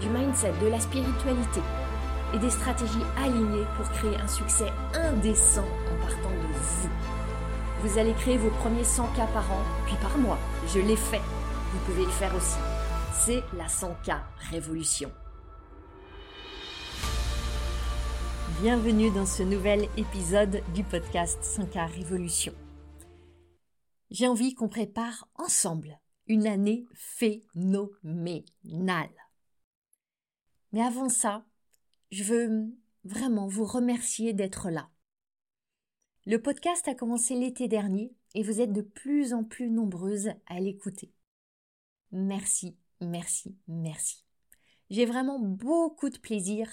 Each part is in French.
du mindset, de la spiritualité et des stratégies alignées pour créer un succès indécent en partant de vous. Vous allez créer vos premiers 100 k par an, puis par mois. Je l'ai fait. Vous pouvez le faire aussi. C'est la 100K Révolution. Bienvenue dans ce nouvel épisode du podcast 100K Révolution. J'ai envie qu'on prépare ensemble une année phénoménale. Mais avant ça, je veux vraiment vous remercier d'être là. Le podcast a commencé l'été dernier et vous êtes de plus en plus nombreuses à l'écouter. Merci, merci, merci. J'ai vraiment beaucoup de plaisir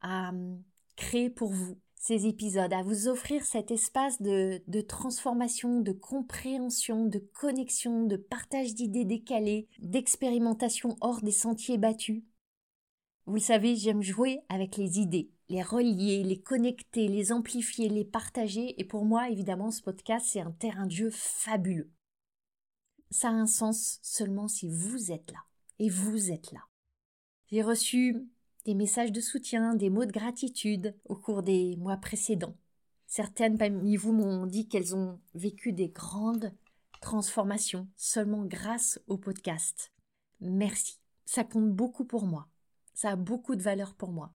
à hum, créer pour vous ces épisodes, à vous offrir cet espace de, de transformation, de compréhension, de connexion, de partage d'idées décalées, d'expérimentation hors des sentiers battus. Vous savez, j'aime jouer avec les idées, les relier, les connecter, les amplifier, les partager, et pour moi, évidemment, ce podcast, c'est un terrain de jeu fabuleux. Ça a un sens seulement si vous êtes là, et vous êtes là. J'ai reçu des messages de soutien, des mots de gratitude au cours des mois précédents. Certaines parmi vous m'ont dit qu'elles ont vécu des grandes transformations seulement grâce au podcast. Merci. Ça compte beaucoup pour moi. Ça a beaucoup de valeur pour moi.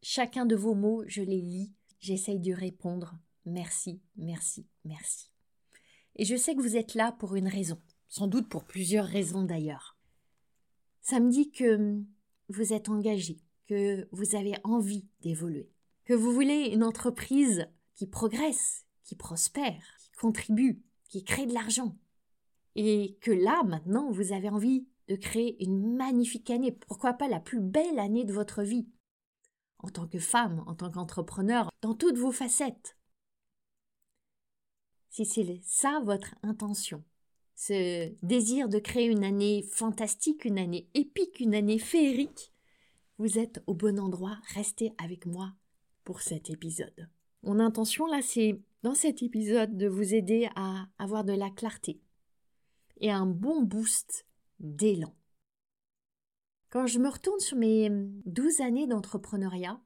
Chacun de vos mots, je les lis, j'essaye de répondre. Merci, merci, merci. Et je sais que vous êtes là pour une raison, sans doute pour plusieurs raisons d'ailleurs. Ça me dit que vous êtes engagé, que vous avez envie d'évoluer, que vous voulez une entreprise qui progresse, qui prospère, qui contribue, qui crée de l'argent. Et que là, maintenant, vous avez envie de créer une magnifique année, pourquoi pas la plus belle année de votre vie, en tant que femme, en tant qu'entrepreneur, dans toutes vos facettes. Si c'est ça votre intention, ce désir de créer une année fantastique, une année épique, une année féerique, vous êtes au bon endroit, restez avec moi pour cet épisode. Mon intention là, c'est dans cet épisode de vous aider à avoir de la clarté et un bon boost d'élan. Quand je me retourne sur mes douze années d'entrepreneuriat,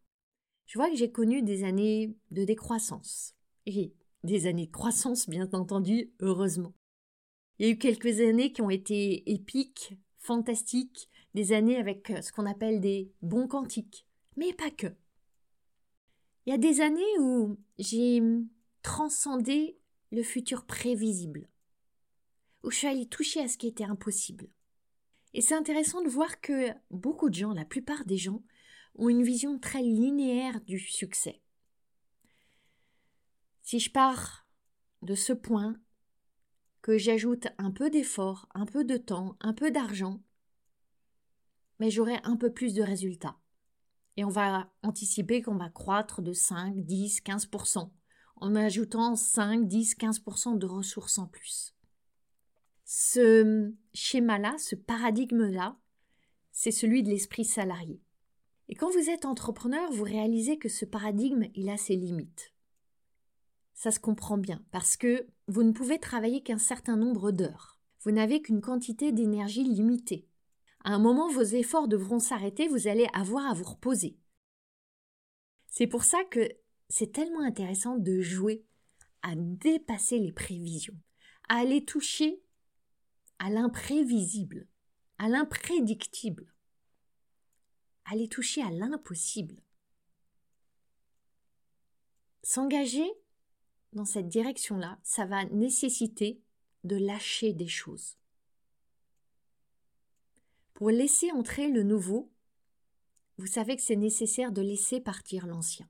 je vois que j'ai connu des années de décroissance. Et des années de croissance, bien entendu, heureusement. Il y a eu quelques années qui ont été épiques, fantastiques, des années avec euh, ce qu'on appelle des bons quantiques, mais pas que. Il y a des années où j'ai transcendé le futur prévisible, où je suis allée toucher à ce qui était impossible. Et c'est intéressant de voir que beaucoup de gens, la plupart des gens, ont une vision très linéaire du succès. Si je pars de ce point, que j'ajoute un peu d'effort, un peu de temps, un peu d'argent, mais j'aurai un peu plus de résultats. Et on va anticiper qu'on va croître de 5, 10, 15%, en ajoutant 5, 10, 15% de ressources en plus. Ce schéma-là, ce paradigme-là, c'est celui de l'esprit salarié. Et quand vous êtes entrepreneur, vous réalisez que ce paradigme, il a ses limites. Ça se comprend bien, parce que vous ne pouvez travailler qu'un certain nombre d'heures. Vous n'avez qu'une quantité d'énergie limitée. À un moment, vos efforts devront s'arrêter, vous allez avoir à vous reposer. C'est pour ça que c'est tellement intéressant de jouer à dépasser les prévisions, à aller toucher à l'imprévisible, à l'imprédictible, à les toucher à l'impossible. S'engager dans cette direction-là, ça va nécessiter de lâcher des choses. Pour laisser entrer le nouveau, vous savez que c'est nécessaire de laisser partir l'ancien.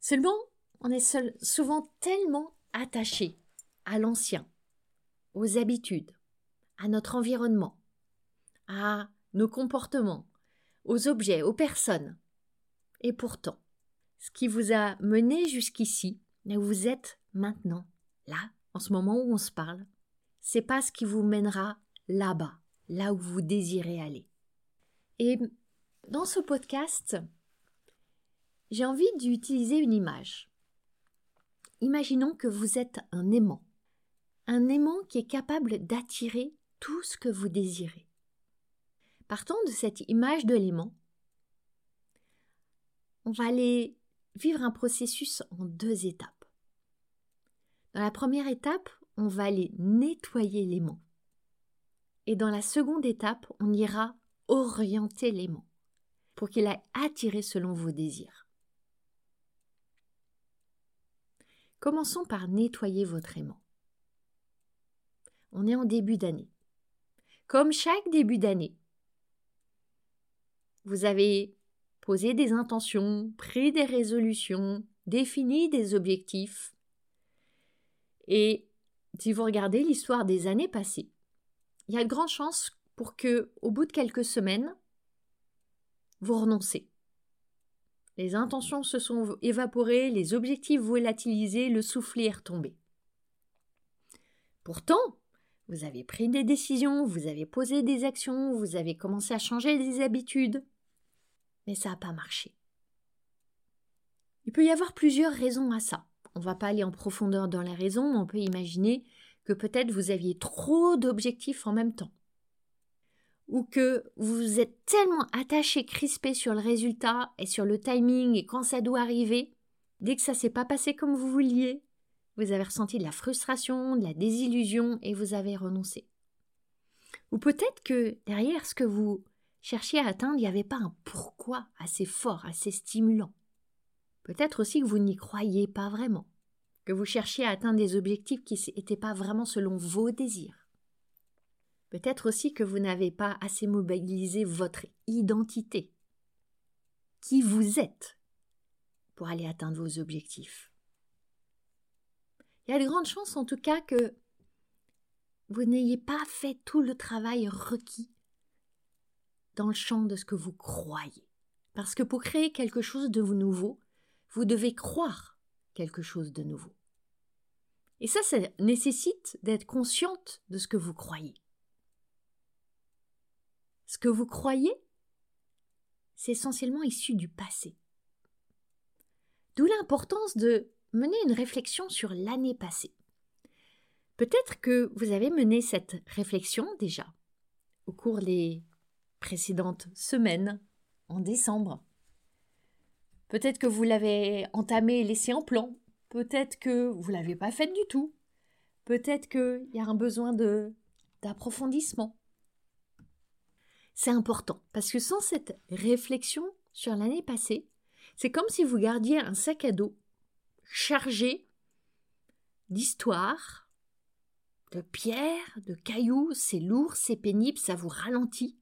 Seulement, on est souvent tellement attaché à l'ancien, aux habitudes, à notre environnement, à nos comportements, aux objets, aux personnes. Et pourtant, ce qui vous a mené jusqu'ici, là où vous êtes maintenant, là, en ce moment où on se parle, c'est pas ce qui vous mènera là-bas, là où vous désirez aller. Et dans ce podcast, j'ai envie d'utiliser une image. Imaginons que vous êtes un aimant, un aimant qui est capable d'attirer tout ce que vous désirez. Partant de cette image de l'aimant, on va aller vivre un processus en deux étapes. Dans la première étape, on va aller nettoyer l'aimant. Et dans la seconde étape, on ira orienter l'aimant pour qu'il aille attirer selon vos désirs. Commençons par nettoyer votre aimant. On est en début d'année. Comme chaque début d'année, vous avez posé des intentions, pris des résolutions, défini des objectifs. Et si vous regardez l'histoire des années passées, il y a de grandes chances pour que, au bout de quelques semaines, vous renoncez. Les intentions se sont évaporées, les objectifs volatilisés, le soufflet est retombé. Pourtant, vous avez pris des décisions, vous avez posé des actions, vous avez commencé à changer des habitudes, mais ça n'a pas marché. Il peut y avoir plusieurs raisons à ça. On ne va pas aller en profondeur dans les raisons, mais on peut imaginer que peut-être vous aviez trop d'objectifs en même temps ou que vous êtes tellement attaché, crispé sur le résultat et sur le timing et quand ça doit arriver, dès que ça s'est pas passé comme vous vouliez, vous avez ressenti de la frustration, de la désillusion et vous avez renoncé. Ou peut-être que derrière ce que vous cherchiez à atteindre, il n'y avait pas un pourquoi assez fort, assez stimulant. Peut-être aussi que vous n'y croyez pas vraiment, que vous cherchiez à atteindre des objectifs qui n'étaient pas vraiment selon vos désirs. Peut-être aussi que vous n'avez pas assez mobilisé votre identité. Qui vous êtes pour aller atteindre vos objectifs. Il y a de grandes chances en tout cas que vous n'ayez pas fait tout le travail requis dans le champ de ce que vous croyez. Parce que pour créer quelque chose de nouveau, vous devez croire quelque chose de nouveau. Et ça, ça nécessite d'être consciente de ce que vous croyez. Ce que vous croyez, c'est essentiellement issu du passé. D'où l'importance de mener une réflexion sur l'année passée. Peut-être que vous avez mené cette réflexion déjà au cours des précédentes semaines, en décembre. Peut-être que vous l'avez entamé et laissé en plan. Peut-être que vous ne l'avez pas faite du tout. Peut-être qu'il y a un besoin d'approfondissement c'est important parce que sans cette réflexion sur l'année passée, c'est comme si vous gardiez un sac à dos chargé d'histoires, de pierres, de cailloux, c'est lourd, c'est pénible, ça vous ralentit.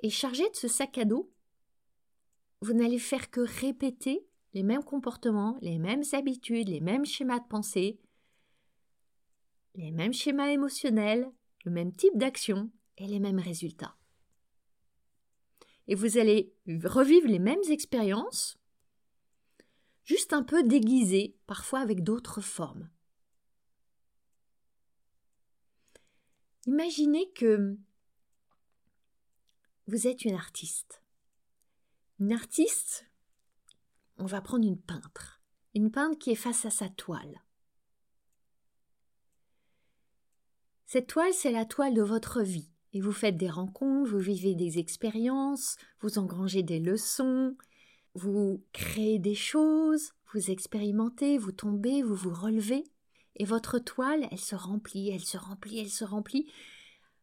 Et chargé de ce sac à dos, vous n'allez faire que répéter les mêmes comportements, les mêmes habitudes, les mêmes schémas de pensée, les mêmes schémas émotionnels, le même type d'action, et les mêmes résultats. Et vous allez revivre les mêmes expériences, juste un peu déguisées, parfois avec d'autres formes. Imaginez que vous êtes une artiste. Une artiste, on va prendre une peintre, une peintre qui est face à sa toile. Cette toile, c'est la toile de votre vie et vous faites des rencontres, vous vivez des expériences, vous engrangez des leçons, vous créez des choses, vous expérimentez, vous tombez, vous vous relevez, et votre toile, elle se remplit, elle se remplit, elle se remplit,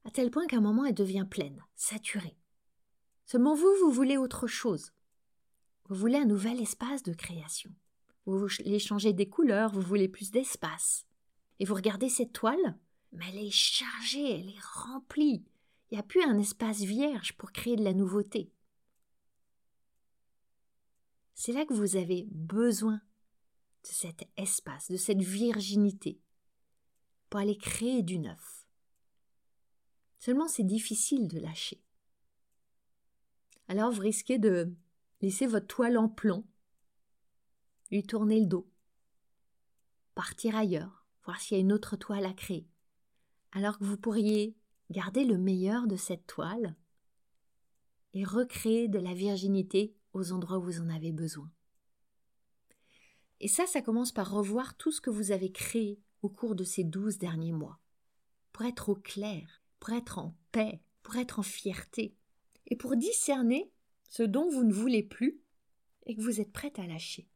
à tel point qu'à un moment elle devient pleine, saturée. Seulement vous, vous voulez autre chose. Vous voulez un nouvel espace de création. Vous voulez changer des couleurs, vous voulez plus d'espace. Et vous regardez cette toile, mais elle est chargée, elle est remplie. Il n'y a plus un espace vierge pour créer de la nouveauté. C'est là que vous avez besoin de cet espace, de cette virginité, pour aller créer du neuf. Seulement c'est difficile de lâcher. alors vous risquez de laisser votre toile en plan, lui tourner le dos, partir ailleurs, voir s'il y a une autre toile à créer, alors que vous pourriez garder le meilleur de cette toile et recréer de la virginité aux endroits où vous en avez besoin. Et ça, ça commence par revoir tout ce que vous avez créé au cours de ces douze derniers mois, pour être au clair, pour être en paix, pour être en fierté, et pour discerner ce dont vous ne voulez plus et que vous êtes prête à lâcher.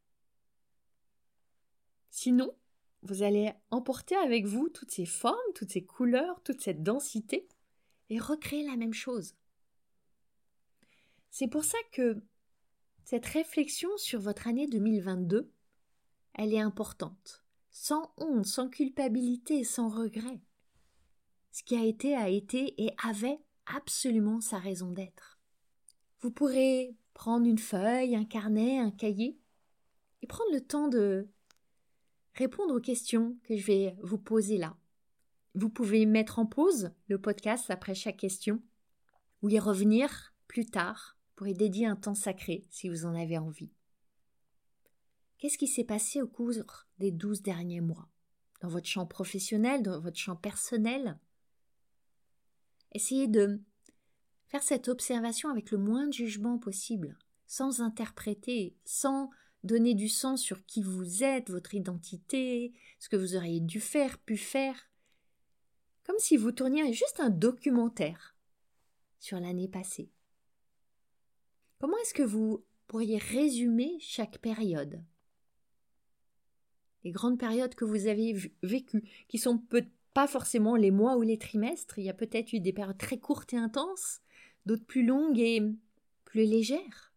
Sinon, vous allez emporter avec vous toutes ces formes, toutes ces couleurs, toute cette densité, et recréer la même chose. C'est pour ça que cette réflexion sur votre année 2022, elle est importante, sans honte, sans culpabilité, sans regret. Ce qui a été a été et avait absolument sa raison d'être. Vous pourrez prendre une feuille, un carnet, un cahier, et prendre le temps de répondre aux questions que je vais vous poser là. Vous pouvez mettre en pause le podcast après chaque question, ou y revenir plus tard pour y dédier un temps sacré si vous en avez envie. Qu'est-ce qui s'est passé au cours des douze derniers mois? Dans votre champ professionnel, dans votre champ personnel? Essayez de faire cette observation avec le moins de jugement possible, sans interpréter, sans donner du sens sur qui vous êtes, votre identité, ce que vous auriez dû faire, pu faire, comme si vous tourniez juste un documentaire sur l'année passée. Comment est-ce que vous pourriez résumer chaque période? Les grandes périodes que vous avez vécues, qui sont peut pas forcément les mois ou les trimestres, il y a peut-être eu des périodes très courtes et intenses, d'autres plus longues et plus légères.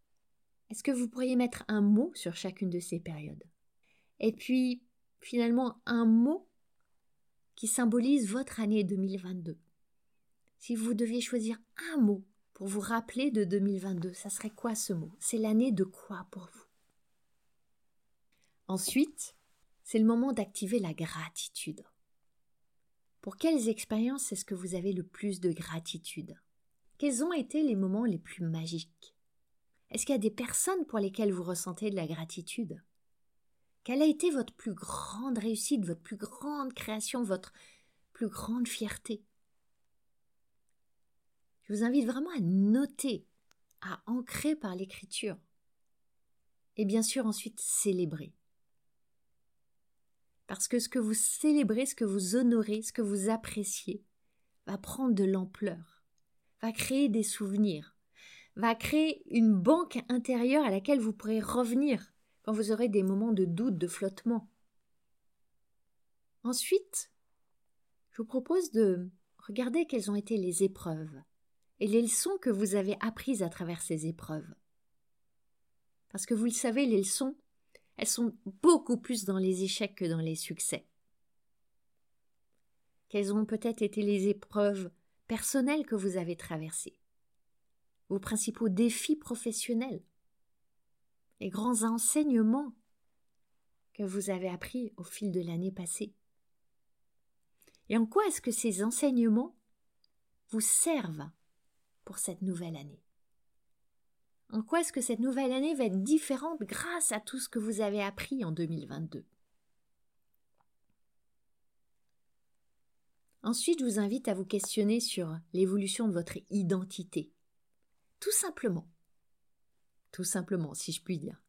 Est-ce que vous pourriez mettre un mot sur chacune de ces périodes? Et puis, finalement, un mot qui symbolise votre année 2022. Si vous deviez choisir un mot pour vous rappeler de 2022, ça serait quoi ce mot? C'est l'année de quoi pour vous? Ensuite, c'est le moment d'activer la gratitude. Pour quelles expériences est-ce que vous avez le plus de gratitude? Quels ont été les moments les plus magiques? Est-ce qu'il y a des personnes pour lesquelles vous ressentez de la gratitude? Quelle a été votre plus grande réussite, votre plus grande création, votre plus grande fierté? Je vous invite vraiment à noter, à ancrer par l'écriture. Et bien sûr ensuite célébrer. Parce que ce que vous célébrez, ce que vous honorez, ce que vous appréciez, va prendre de l'ampleur, va créer des souvenirs, va créer une banque intérieure à laquelle vous pourrez revenir quand vous aurez des moments de doute, de flottement. Ensuite, je vous propose de regarder quelles ont été les épreuves et les leçons que vous avez apprises à travers ces épreuves. Parce que vous le savez, les leçons, elles sont beaucoup plus dans les échecs que dans les succès. Quelles ont peut-être été les épreuves personnelles que vous avez traversées? Vos principaux défis professionnels, les grands enseignements que vous avez appris au fil de l'année passée? Et en quoi est-ce que ces enseignements vous servent cette nouvelle année En quoi est-ce que cette nouvelle année va être différente grâce à tout ce que vous avez appris en 2022 Ensuite, je vous invite à vous questionner sur l'évolution de votre identité. Tout simplement. Tout simplement, si je puis dire.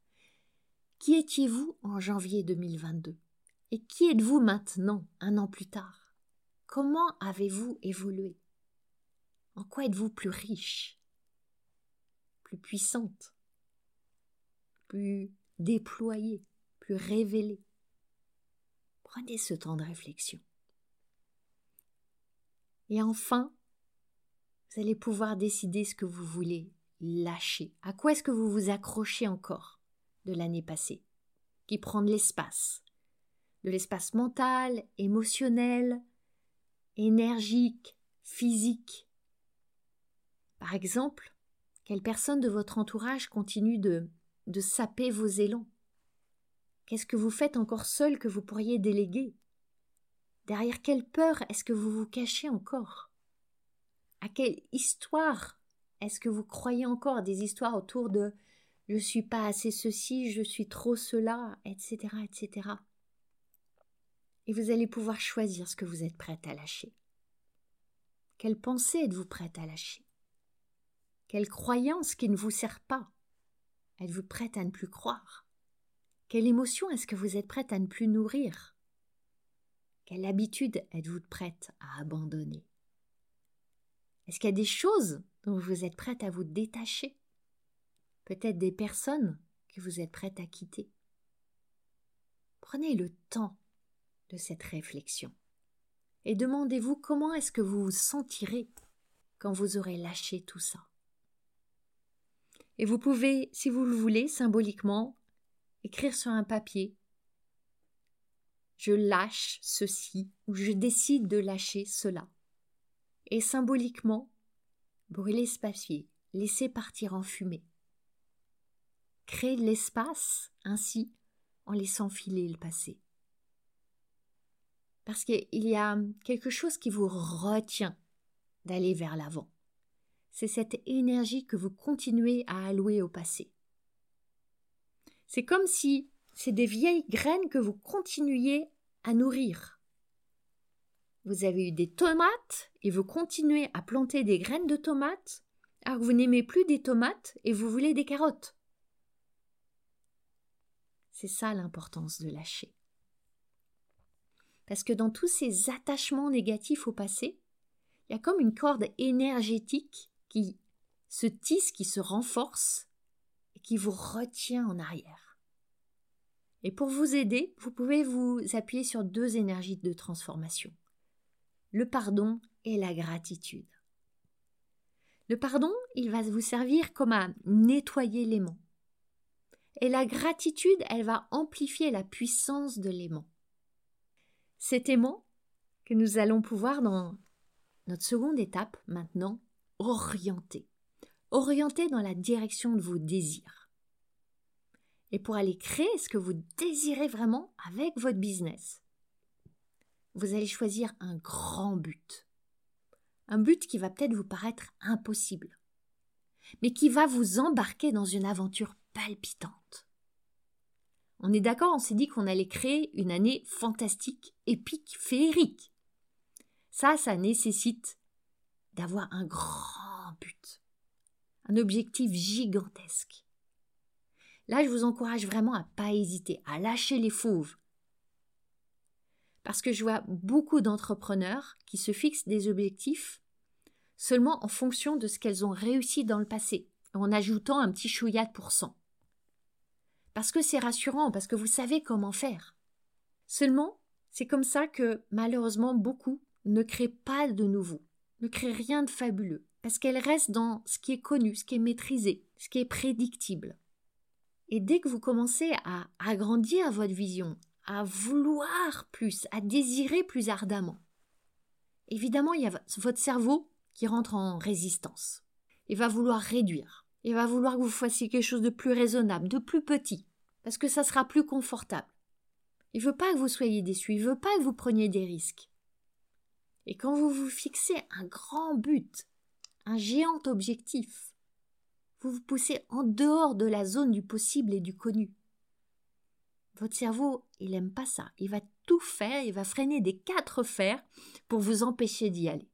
Qui étiez-vous en janvier 2022 Et qui êtes-vous maintenant, un an plus tard? Comment avez-vous évolué? En quoi êtes-vous plus riche? Plus puissante? Plus déployée? Plus révélée? Prenez ce temps de réflexion. Et enfin, vous allez pouvoir décider ce que vous voulez lâcher. À quoi est-ce que vous vous accrochez encore de l'année passée? Qui prend de l'espace? De l'espace mental, émotionnel, énergique, physique? Par exemple, quelle personne de votre entourage continue de, saper vos élans? Qu'est-ce que vous faites encore seul que vous pourriez déléguer? Derrière quelle peur est-ce que vous vous cachez encore? À quelle histoire Est-ce que vous croyez encore des histoires autour de je suis pas assez ceci, je suis trop cela, etc., etc. Et vous allez pouvoir choisir ce que vous êtes prête à lâcher. Quelle pensée êtes-vous prête à lâcher? Quelle croyance qui ne vous sert pas. Êtes-vous prête à ne plus croire? Quelle émotion est-ce que vous êtes prête à ne plus nourrir? Quelle habitude êtes-vous prête à abandonner? Est-ce qu'il y a des choses dont vous êtes prête à vous détacher? Peut-être des personnes que vous êtes prête à quitter? Prenez le temps de cette réflexion et demandez-vous comment est-ce que vous vous sentirez quand vous aurez lâché tout ça. Et vous pouvez, si vous le voulez, symboliquement, écrire sur un papier Je lâche ceci ou je décide de lâcher cela. Et symboliquement, brûler ce papier, laisser partir en fumée créer de l'espace ainsi en laissant filer le passé. Parce qu'il y a quelque chose qui vous retient d'aller vers l'avant. C'est cette énergie que vous continuez à allouer au passé. C'est comme si c'est des vieilles graines que vous continuiez à nourrir. Vous avez eu des tomates et vous continuez à planter des graines de tomates alors que vous n'aimez plus des tomates et vous voulez des carottes. C'est ça l'importance de lâcher. Parce que dans tous ces attachements négatifs au passé, il y a comme une corde énergétique qui se tisse, qui se renforce et qui vous retient en arrière. Et pour vous aider, vous pouvez vous appuyer sur deux énergies de transformation. Le pardon et la gratitude. Le pardon, il va vous servir comme à nettoyer l'aimant. Et la gratitude, elle va amplifier la puissance de l'aimant. Cet aimant que nous allons pouvoir dans notre seconde étape maintenant orienter. Orienter dans la direction de vos désirs. Et pour aller créer ce que vous désirez vraiment avec votre business, vous allez choisir un grand but. Un but qui va peut-être vous paraître impossible, mais qui va vous embarquer dans une aventure palpitante. On est d'accord, on s'est dit qu'on allait créer une année fantastique, épique, féerique. Ça, ça nécessite d'avoir un grand but, un objectif gigantesque. Là, je vous encourage vraiment à pas hésiter, à lâcher les fauves. Parce que je vois beaucoup d'entrepreneurs qui se fixent des objectifs seulement en fonction de ce qu'elles ont réussi dans le passé, en ajoutant un petit chouïa de pourcent parce que c'est rassurant, parce que vous savez comment faire. Seulement, c'est comme ça que, malheureusement, beaucoup ne créent pas de nouveau, ne créent rien de fabuleux, parce qu'elles restent dans ce qui est connu, ce qui est maîtrisé, ce qui est prédictible. Et dès que vous commencez à agrandir votre vision, à vouloir plus, à désirer plus ardemment, évidemment, il y a votre cerveau qui rentre en résistance. Il va vouloir réduire. Il va vouloir que vous fassiez quelque chose de plus raisonnable, de plus petit parce que ça sera plus confortable. Il veut pas que vous soyez déçus, il veut pas que vous preniez des risques. Et quand vous vous fixez un grand but, un géant objectif, vous vous poussez en dehors de la zone du possible et du connu. Votre cerveau, il n'aime pas ça. Il va tout faire, il va freiner des quatre fers pour vous empêcher d'y aller.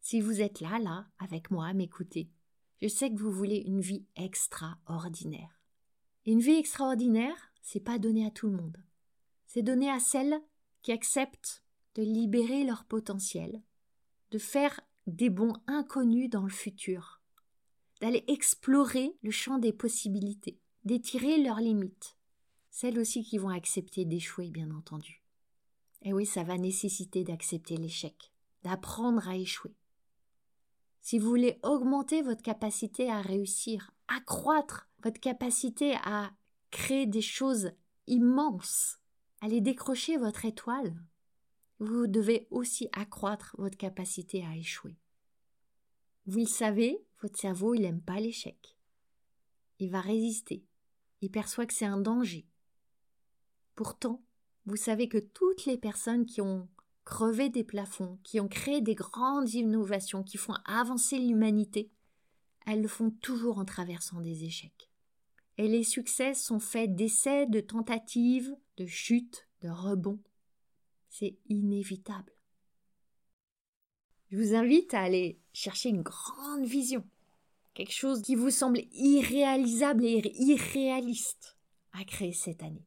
Si vous êtes là, là, avec moi, à m'écouter, je sais que vous voulez une vie extraordinaire. Une vie extraordinaire, c'est pas donné à tout le monde. C'est donné à celles qui acceptent de libérer leur potentiel, de faire des bons inconnus dans le futur, d'aller explorer le champ des possibilités, d'étirer leurs limites. Celles aussi qui vont accepter d'échouer, bien entendu. Et oui, ça va nécessiter d'accepter l'échec, d'apprendre à échouer. Si vous voulez augmenter votre capacité à réussir, accroître votre capacité à créer des choses immenses, aller décrocher votre étoile, vous devez aussi accroître votre capacité à échouer. Vous le savez, votre cerveau, il n'aime pas l'échec. Il va résister. Il perçoit que c'est un danger. Pourtant, vous savez que toutes les personnes qui ont crevé des plafonds, qui ont créé des grandes innovations, qui font avancer l'humanité, elles le font toujours en traversant des échecs. Et les succès sont faits d'essais, de tentatives, de chutes, de rebonds. C'est inévitable. Je vous invite à aller chercher une grande vision, quelque chose qui vous semble irréalisable et irréaliste à créer cette année.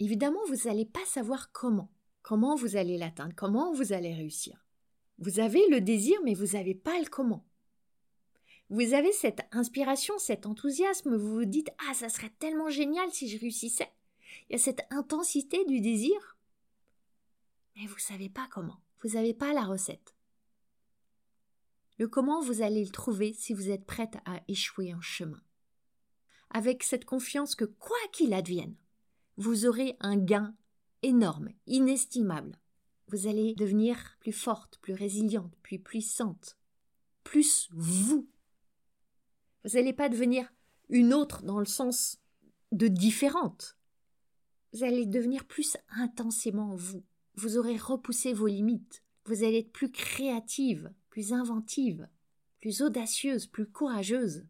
Évidemment, vous n'allez pas savoir comment, comment vous allez l'atteindre, comment vous allez réussir? Vous avez le désir, mais vous n'avez pas le comment. Vous avez cette inspiration, cet enthousiasme, vous vous dites Ah, ça serait tellement génial si je réussissais. Il y a cette intensité du désir, mais vous ne savez pas comment, vous n'avez pas la recette. Le comment vous allez le trouver si vous êtes prête à échouer en chemin. Avec cette confiance que quoi qu'il advienne, vous aurez un gain énorme, inestimable. Vous allez devenir plus forte, plus résiliente, plus puissante, plus vous. Vous n'allez pas devenir une autre dans le sens de différente. Vous allez devenir plus intensément vous. Vous aurez repoussé vos limites. Vous allez être plus créative, plus inventive, plus audacieuse, plus courageuse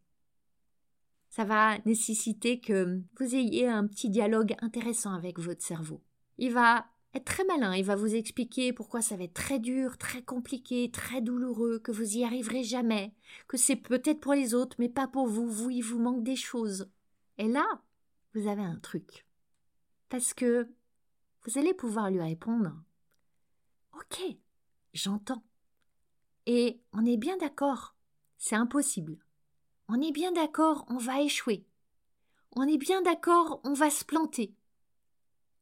ça va nécessiter que vous ayez un petit dialogue intéressant avec votre cerveau. Il va être très malin, il va vous expliquer pourquoi ça va être très dur, très compliqué, très douloureux, que vous y arriverez jamais, que c'est peut-être pour les autres, mais pas pour vous, vous, il vous manque des choses. Et là, vous avez un truc. Parce que vous allez pouvoir lui répondre Ok, j'entends. Et on est bien d'accord, c'est impossible. On est bien d'accord, on va échouer. On est bien d'accord, on va se planter.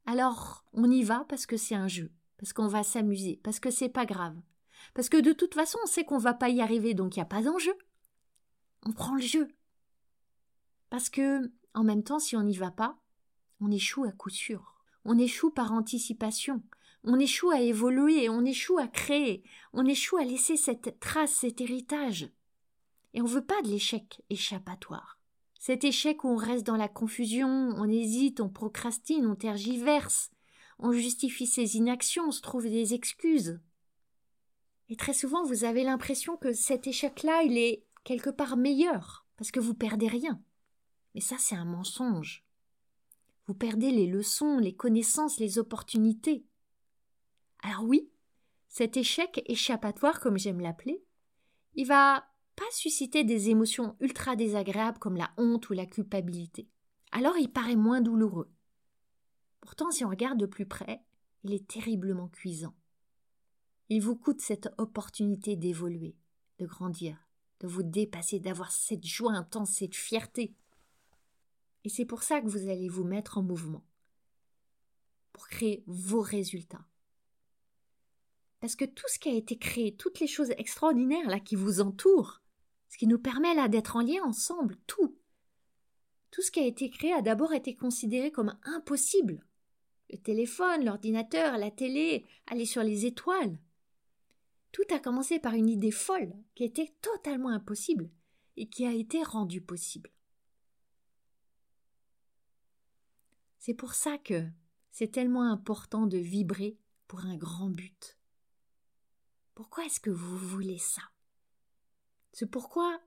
Alors, on y va parce que c'est un jeu, parce qu'on va s'amuser, parce que c'est pas grave. Parce que de toute façon, on sait qu'on va pas y arriver, donc il n'y a pas d'enjeu. On prend le jeu. Parce que, en même temps, si on n'y va pas, on échoue à coup sûr. On échoue par anticipation. On échoue à évoluer, on échoue à créer, on échoue à laisser cette trace, cet héritage. Et on ne veut pas de l'échec échappatoire. Cet échec où on reste dans la confusion, on hésite, on procrastine, on tergiverse, on justifie ses inactions, on se trouve des excuses. Et très souvent, vous avez l'impression que cet échec-là, il est quelque part meilleur, parce que vous perdez rien. Mais ça, c'est un mensonge. Vous perdez les leçons, les connaissances, les opportunités. Alors oui, cet échec échappatoire, comme j'aime l'appeler, il va pas susciter des émotions ultra désagréables comme la honte ou la culpabilité. Alors il paraît moins douloureux. Pourtant, si on regarde de plus près, il est terriblement cuisant. Il vous coûte cette opportunité d'évoluer, de grandir, de vous dépasser, d'avoir cette joie intense, cette fierté. Et c'est pour ça que vous allez vous mettre en mouvement, pour créer vos résultats. Parce que tout ce qui a été créé, toutes les choses extraordinaires là qui vous entourent, ce qui nous permet là d'être en lien ensemble, tout. Tout ce qui a été créé a d'abord été considéré comme impossible. Le téléphone, l'ordinateur, la télé, aller sur les étoiles. Tout a commencé par une idée folle qui était totalement impossible et qui a été rendue possible. C'est pour ça que c'est tellement important de vibrer pour un grand but. Pourquoi est-ce que vous voulez ça? C'est pourquoi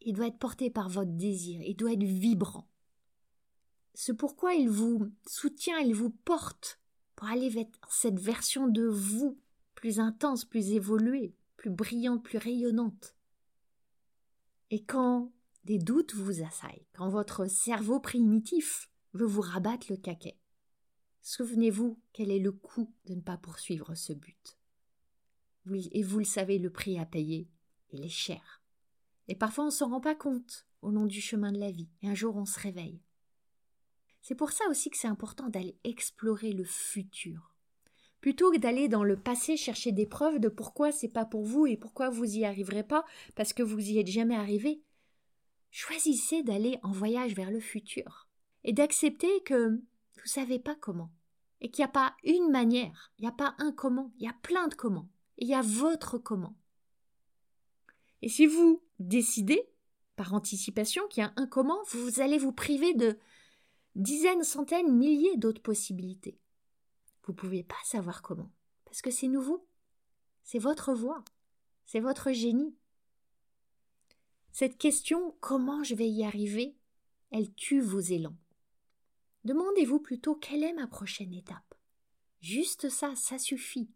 il doit être porté par votre désir, il doit être vibrant. C'est pourquoi il vous soutient, il vous porte pour aller vers cette version de vous plus intense, plus évoluée, plus brillante, plus rayonnante. Et quand des doutes vous assaillent, quand votre cerveau primitif veut vous rabattre le caquet, souvenez-vous quel est le coût de ne pas poursuivre ce but. et vous le savez, le prix à payer, il est cher. Et parfois on ne s'en rend pas compte au long du chemin de la vie, et un jour on se réveille. C'est pour ça aussi que c'est important d'aller explorer le futur. Plutôt que d'aller dans le passé chercher des preuves de pourquoi c'est pas pour vous et pourquoi vous y arriverez pas parce que vous y êtes jamais arrivé, choisissez d'aller en voyage vers le futur et d'accepter que vous savez pas comment et qu'il n'y a pas une manière, il n'y a pas un comment, il y a plein de comment, et il y a votre comment. Et si vous décidez, par anticipation, qu'il y a un comment, vous allez vous priver de dizaines, centaines, milliers d'autres possibilités. vous ne pouvez pas savoir comment, parce que c'est nouveau. C'est votre voix, c'est votre génie. Cette question comment je vais y arriver, elle tue vos élans. Demandez-vous plutôt quelle est ma prochaine étape. Juste ça, ça suffit.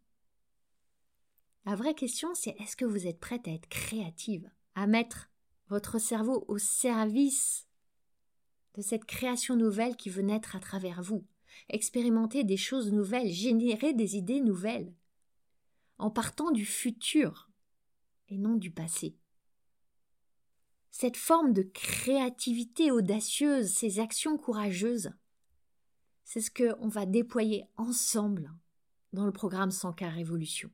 La vraie question, c'est est-ce que vous êtes prête à être créative, à mettre votre cerveau au service de cette création nouvelle qui veut naître à travers vous, expérimenter des choses nouvelles, générer des idées nouvelles, en partant du futur et non du passé. Cette forme de créativité audacieuse, ces actions courageuses, c'est ce qu'on va déployer ensemble dans le programme 100K Révolution.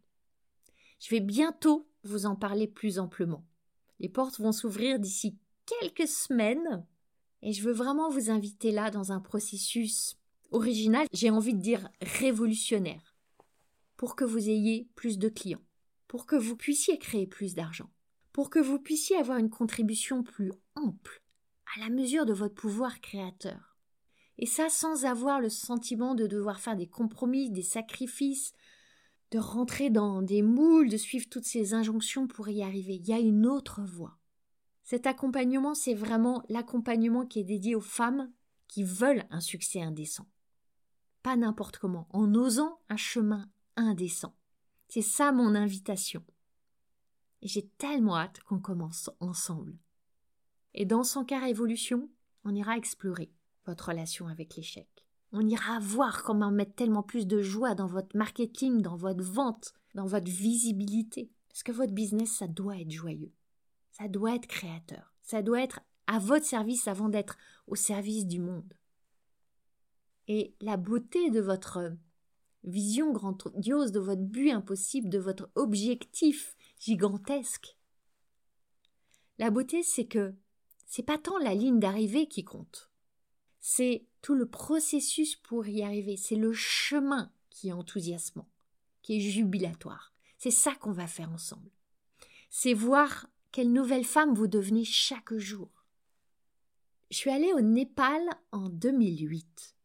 Je vais bientôt vous en parler plus amplement. Les portes vont s'ouvrir d'ici quelques semaines et je veux vraiment vous inviter là dans un processus original, j'ai envie de dire révolutionnaire, pour que vous ayez plus de clients, pour que vous puissiez créer plus d'argent, pour que vous puissiez avoir une contribution plus ample, à la mesure de votre pouvoir créateur. Et ça sans avoir le sentiment de devoir faire des compromis, des sacrifices, de rentrer dans des moules, de suivre toutes ces injonctions pour y arriver. Il y a une autre voie. Cet accompagnement, c'est vraiment l'accompagnement qui est dédié aux femmes qui veulent un succès indécent. Pas n'importe comment, en osant un chemin indécent. C'est ça mon invitation. Et j'ai tellement hâte qu'on commence ensemble. Et dans son cas évolution, on ira explorer votre relation avec l'échec. On ira voir comment mettre tellement plus de joie dans votre marketing, dans votre vente, dans votre visibilité. Parce que votre business, ça doit être joyeux. Ça doit être créateur. Ça doit être à votre service avant d'être au service du monde. Et la beauté de votre vision grandiose, de votre but impossible, de votre objectif gigantesque. La beauté, c'est que c'est pas tant la ligne d'arrivée qui compte. C'est tout le processus pour y arriver. C'est le chemin qui est enthousiasmant, qui est jubilatoire. C'est ça qu'on va faire ensemble. C'est voir quelle nouvelle femme vous devenez chaque jour. Je suis allée au Népal en 2008.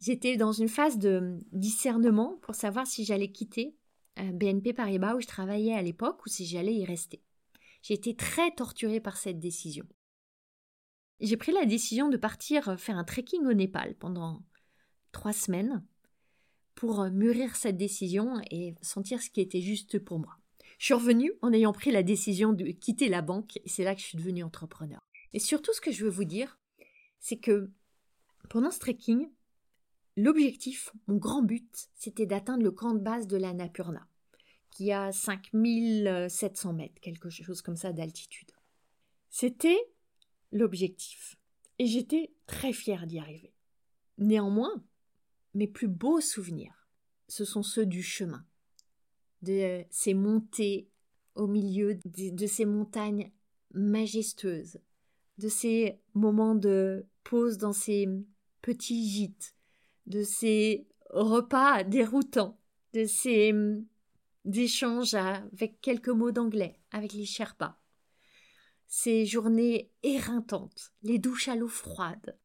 J'étais dans une phase de discernement pour savoir si j'allais quitter euh, BNP Paribas où je travaillais à l'époque ou si j'allais y rester. J'ai été très torturée par cette décision. J'ai pris la décision de partir faire un trekking au Népal pendant trois semaines pour mûrir cette décision et sentir ce qui était juste pour moi. Je suis revenue en ayant pris la décision de quitter la banque et c'est là que je suis devenue entrepreneur. Et surtout, ce que je veux vous dire, c'est que pendant ce trekking, l'objectif, mon grand but, c'était d'atteindre le camp de base de la Napurna, qui a 5700 mètres, quelque chose comme ça d'altitude. C'était l'objectif. Et j'étais très fière d'y arriver. Néanmoins, mes plus beaux souvenirs, ce sont ceux du chemin de ces montées au milieu de, ces montagnes majestueuses, de ces moments de pause dans ces petits gîtes, de ces repas déroutants, de ces hum, échanges avec quelques mots d'anglais avec les Sherpas, ces journées éreintantes, les douches à l'eau froide,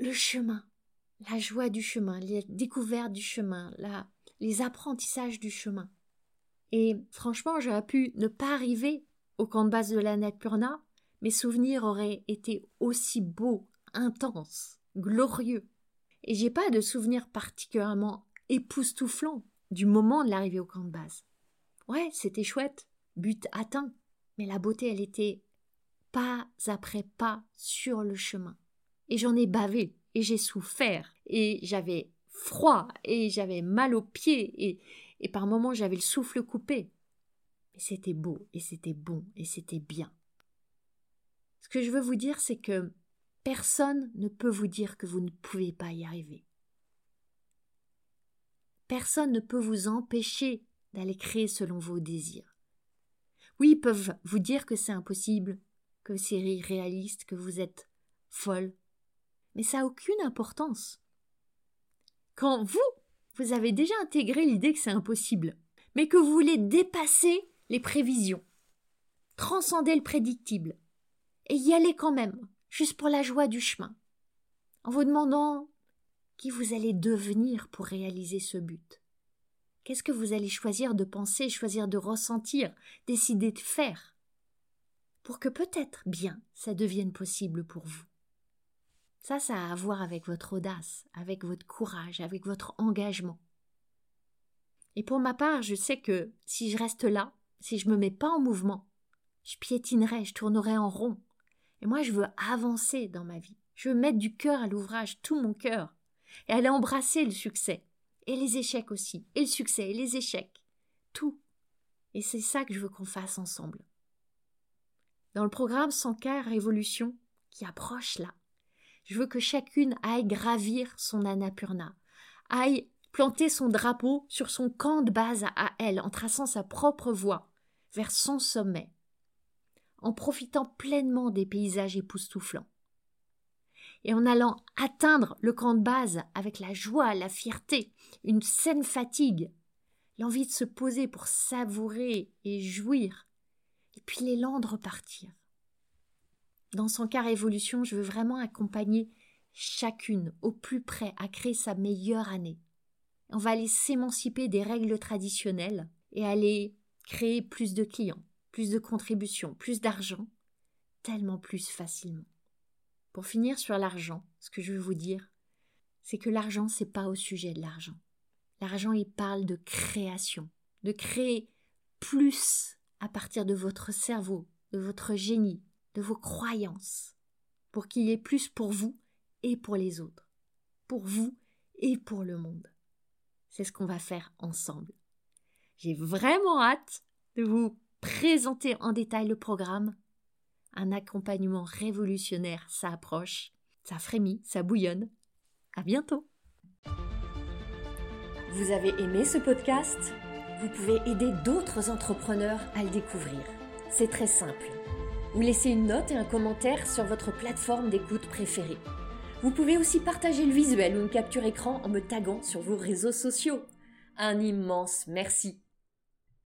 le chemin, la joie du chemin, les découvertes du chemin, la, les apprentissages du chemin. Et franchement, j'aurais pu ne pas arriver au camp de base de la Napurna, mes souvenirs auraient été aussi beaux, intenses, glorieux. Et j'ai pas de souvenirs particulièrement époustouflants du moment de l'arrivée au camp de base. Ouais, c'était chouette, but atteint, mais la beauté, elle était pas après pas sur le chemin. Et j'en ai bavé, et j'ai souffert, et j'avais froid et j'avais mal aux pieds et, par moments j'avais le souffle coupé. Mais c'était beau et c'était bon et c'était bien. Ce que je veux vous dire, c'est que personne ne peut vous dire que vous ne pouvez pas y arriver. Personne ne peut vous empêcher d'aller créer selon vos désirs. Oui, ils peuvent vous dire que c'est impossible, que c'est irréaliste, que vous êtes folle, mais ça n'a aucune importance. Quand vous, vous avez déjà intégré l'idée que c'est impossible, mais que vous voulez dépasser les prévisions, transcender le prédictible, et y aller quand même, juste pour la joie du chemin, en vous demandant Qui vous allez devenir pour réaliser ce but Qu'est-ce que vous allez choisir de penser, choisir de ressentir, décider de faire Pour que peut-être bien ça devienne possible pour vous? Ça, ça a à voir avec votre audace, avec votre courage, avec votre engagement. Et pour ma part, je sais que si je reste là, si je me mets pas en mouvement, je piétinerai, je tournerai en rond. Et moi, je veux avancer dans ma vie. Je veux mettre du cœur à l'ouvrage, tout mon cœur, et aller embrasser le succès, et les échecs aussi, et le succès, et les échecs, tout. Et c'est ça que je veux qu'on fasse ensemble. Dans le programme 100K Révolution, qui approche là, je veux que chacune aille gravir son Annapurna, aille planter son drapeau sur son camp de base à elle, en traçant sa propre voie vers son sommet, en profitant pleinement des paysages époustouflants. Et en allant atteindre le camp de base avec la joie, la fierté, une saine fatigue, l'envie de se poser pour savourer et jouir, et puis l'élan de repartir. Dans son cas évolution, je veux vraiment accompagner chacune au plus près à créer sa meilleure année, on va aller s'émanciper des règles traditionnelles et aller créer plus de clients, plus de contributions, plus d'argent, tellement plus facilement. Pour finir sur l'argent, ce que je veux vous dire, c'est que l'argent, c'est pas au sujet de l'argent. L'argent, il parle de création, de créer plus à partir de votre cerveau, de votre génie, de vos croyances, pour qu'il y ait plus pour vous et pour les autres, pour vous et pour le monde. C'est ce qu'on va faire ensemble. J'ai vraiment hâte de vous présenter en détail le programme. Un accompagnement révolutionnaire, ça approche, ça frémit, ça bouillonne. À bientôt. Vous avez aimé ce podcast? Vous pouvez aider d'autres entrepreneurs à le découvrir. C'est très simple. Vous laissez une note et un commentaire sur votre plateforme d'écoute préférée. Vous pouvez aussi partager le visuel ou une capture écran en me taguant sur vos réseaux sociaux. Un immense merci.